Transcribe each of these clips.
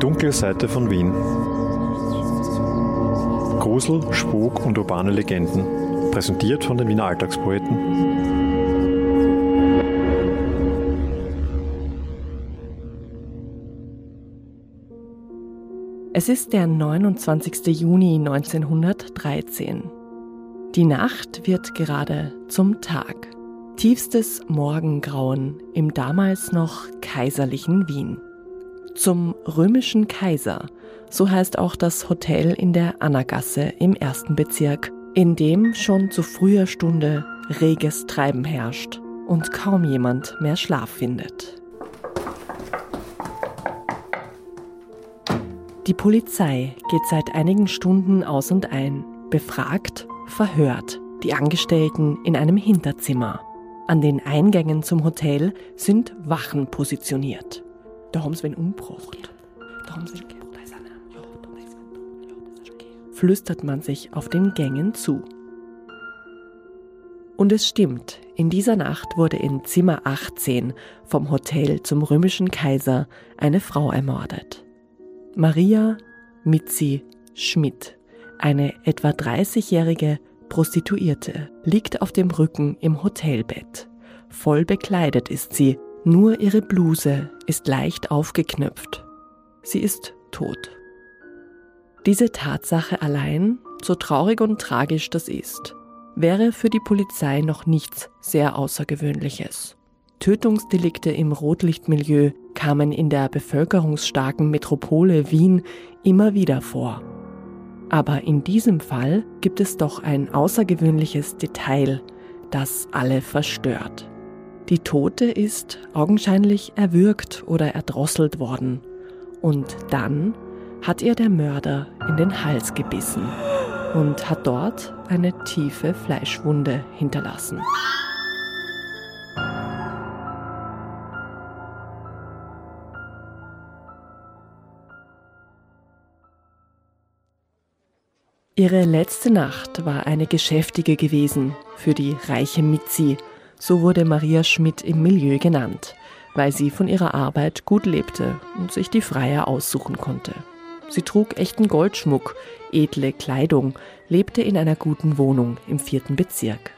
dunkle Seite von Wien. Grusel, Spuk und urbane Legenden. Präsentiert von den Wiener Alltagspoeten. Es ist der 29. Juni 1913. Die Nacht wird gerade zum Tag. Tiefstes Morgengrauen im damals noch kaiserlichen Wien. Zum römischen Kaiser, so heißt auch das Hotel in der Annagasse im ersten Bezirk, in dem schon zu früher Stunde reges Treiben herrscht und kaum jemand mehr Schlaf findet. Die Polizei geht seit einigen Stunden aus und ein, befragt, verhört die Angestellten in einem Hinterzimmer. An den Eingängen zum Hotel sind Wachen positioniert. Da haben sie wen umgebracht. Da haben sie flüstert man sich auf den Gängen zu. Und es stimmt, in dieser Nacht wurde in Zimmer 18 vom Hotel zum römischen Kaiser eine Frau ermordet. Maria Mitzi Schmidt, eine etwa 30-jährige Prostituierte, liegt auf dem Rücken im Hotelbett. Voll bekleidet ist sie, nur ihre Bluse ist leicht aufgeknöpft. Sie ist tot. Diese Tatsache allein, so traurig und tragisch das ist, wäre für die Polizei noch nichts sehr Außergewöhnliches. Tötungsdelikte im Rotlichtmilieu kamen in der bevölkerungsstarken Metropole Wien immer wieder vor. Aber in diesem Fall gibt es doch ein außergewöhnliches Detail, das alle verstört. Die Tote ist augenscheinlich erwürgt oder erdrosselt worden. Und dann hat ihr der Mörder in den Hals gebissen und hat dort eine tiefe Fleischwunde hinterlassen. Ihre letzte Nacht war eine geschäftige gewesen für die reiche Mitzi, so wurde Maria Schmidt im Milieu genannt, weil sie von ihrer Arbeit gut lebte und sich die Freier aussuchen konnte. Sie trug echten Goldschmuck, edle Kleidung, lebte in einer guten Wohnung im vierten Bezirk.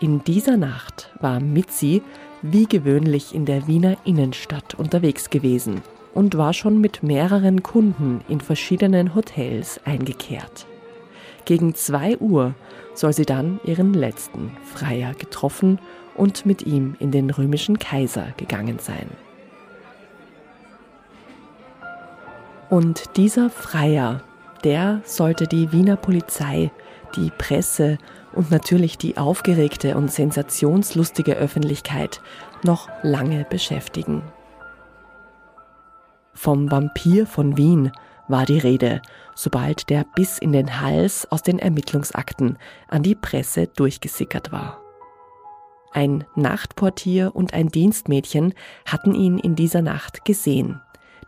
In dieser Nacht war Mitzi wie gewöhnlich in der Wiener Innenstadt unterwegs gewesen und war schon mit mehreren Kunden in verschiedenen Hotels eingekehrt. Gegen zwei Uhr soll sie dann ihren letzten Freier getroffen und mit ihm in den römischen Kaiser gegangen sein. Und dieser Freier, der sollte die Wiener Polizei, die Presse und natürlich die aufgeregte und sensationslustige Öffentlichkeit noch lange beschäftigen. Vom Vampir von Wien war die Rede, sobald der bis in den Hals aus den Ermittlungsakten an die Presse durchgesickert war. Ein Nachtportier und ein Dienstmädchen hatten ihn in dieser Nacht gesehen.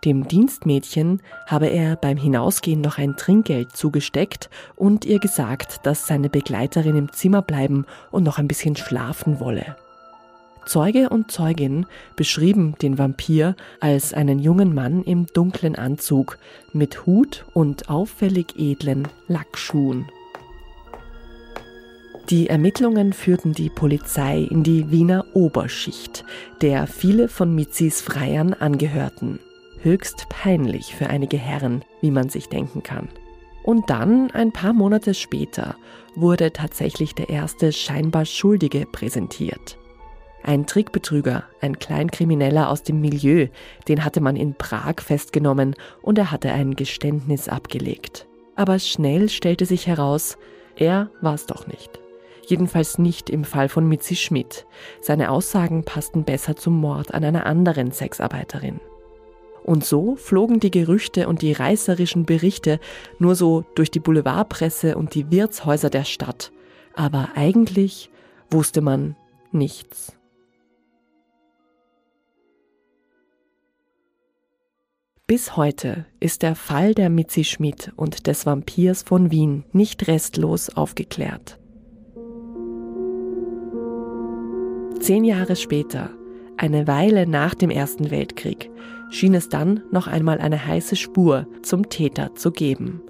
Dem Dienstmädchen habe er beim Hinausgehen noch ein Trinkgeld zugesteckt und ihr gesagt, dass seine Begleiterin im Zimmer bleiben und noch ein bisschen schlafen wolle. Zeuge und Zeugin beschrieben den Vampir als einen jungen Mann im dunklen Anzug mit Hut und auffällig edlen Lackschuhen. Die Ermittlungen führten die Polizei in die Wiener Oberschicht, der viele von Mitzis Freiern angehörten. Höchst peinlich für einige Herren, wie man sich denken kann. Und dann, ein paar Monate später, wurde tatsächlich der erste scheinbar Schuldige präsentiert. Ein Trickbetrüger, ein Kleinkrimineller aus dem Milieu, den hatte man in Prag festgenommen und er hatte ein Geständnis abgelegt. Aber schnell stellte sich heraus, er war es doch nicht. Jedenfalls nicht im Fall von Mitzi Schmidt. Seine Aussagen passten besser zum Mord an einer anderen Sexarbeiterin. Und so flogen die Gerüchte und die reißerischen Berichte nur so durch die Boulevardpresse und die Wirtshäuser der Stadt. Aber eigentlich wusste man nichts. Bis heute ist der Fall der Mitzi Schmidt und des Vampirs von Wien nicht restlos aufgeklärt. Zehn Jahre später Eine Weile nach dem Ersten Weltkrieg schien es dann noch einmal eine heiße Spur zum Täter zu geben.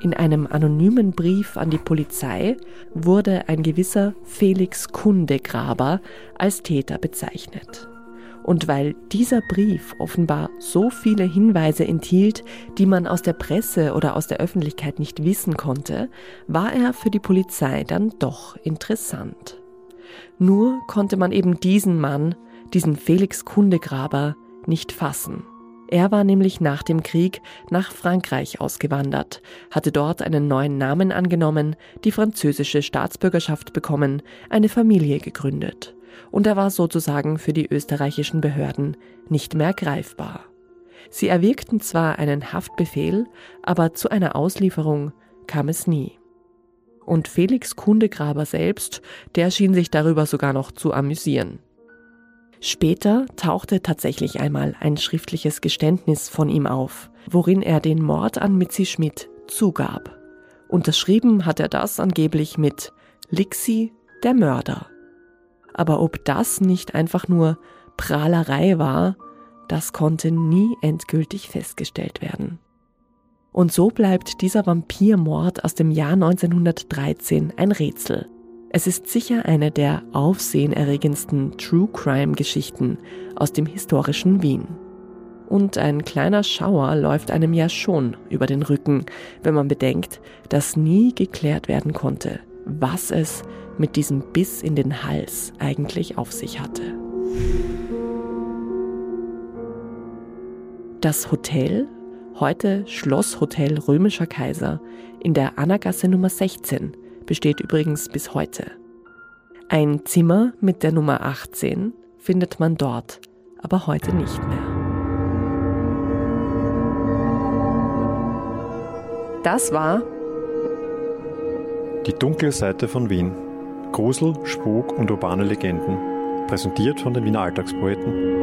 In einem anonymen Brief an die Polizei wurde ein gewisser Felix Kundegraber als Täter bezeichnet. Und weil dieser Brief offenbar so viele Hinweise enthielt, die man aus der Presse oder aus der Öffentlichkeit nicht wissen konnte, war er für die Polizei dann doch interessant. Nur konnte man eben diesen Mann, diesen Felix Kundegraber, nicht fassen. Er war nämlich nach dem Krieg nach Frankreich ausgewandert, hatte dort einen neuen Namen angenommen, die französische Staatsbürgerschaft bekommen, eine Familie gegründet. Und er war sozusagen für die österreichischen Behörden nicht mehr greifbar. Sie erwirkten zwar einen Haftbefehl, aber zu einer Auslieferung kam es nie. Und Felix Kundegraber selbst, der schien sich darüber sogar noch zu amüsieren. Später tauchte tatsächlich einmal ein schriftliches Geständnis von ihm auf, worin er den Mord an Mitzi Schmidt zugab. Unterschrieben hat er das angeblich mit Lixi, der Mörder. Aber ob das nicht einfach nur Prahlerei war, das konnte nie endgültig festgestellt werden. Und so bleibt dieser Vampirmord aus dem Jahr 1913 ein Rätsel. Es ist sicher eine der aufsehenerregendsten True Crime-Geschichten aus dem historischen Wien. Und ein kleiner Schauer läuft einem ja schon über den Rücken, wenn man bedenkt, dass nie geklärt werden konnte, was es mit diesem Biss in den Hals eigentlich auf sich hatte. Das Hotel, heute Schlosshotel Römischer Kaiser, in der Annagasse Nummer 16, besteht übrigens bis heute. Ein Zimmer mit der Nummer 18 findet man dort, aber heute nicht mehr. Das war Die dunkle Seite von Wien. Grusel, Spuk und urbane Legenden. Präsentiert von den Wiener Alltagspoeten.